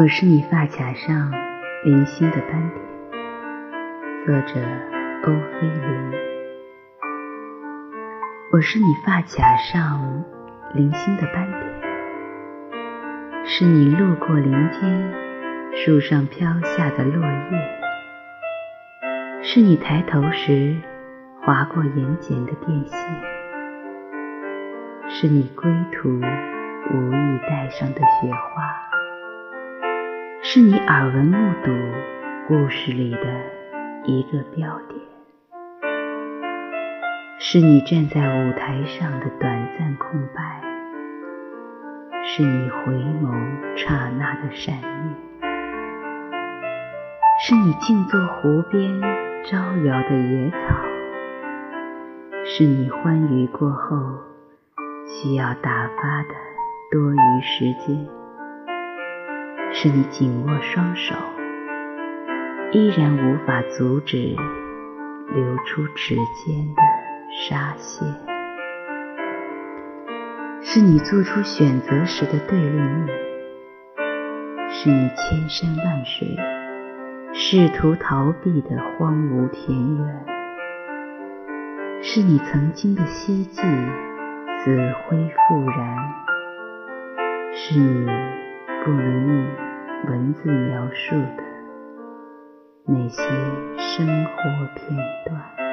我是你发卡上零星的斑点。作者：欧菲林。我是你发卡上零星的斑点，是你路过林间树上飘下的落叶，是你抬头时划过眼睑的电线，是你归途无意带上的雪花。是你耳闻目睹故事里的一个标点，是你站在舞台上的短暂空白，是你回眸刹那的闪念，是你静坐湖边招摇的野草，是你欢愉过后需要打发的多余时间。是你紧握双手，依然无法阻止流出指尖的沙屑；是你做出选择时的对立面；是你千山万水试图逃避的荒芜田园；是你曾经的希冀死灰复燃；是你不能用。文字描述的那些生活片段。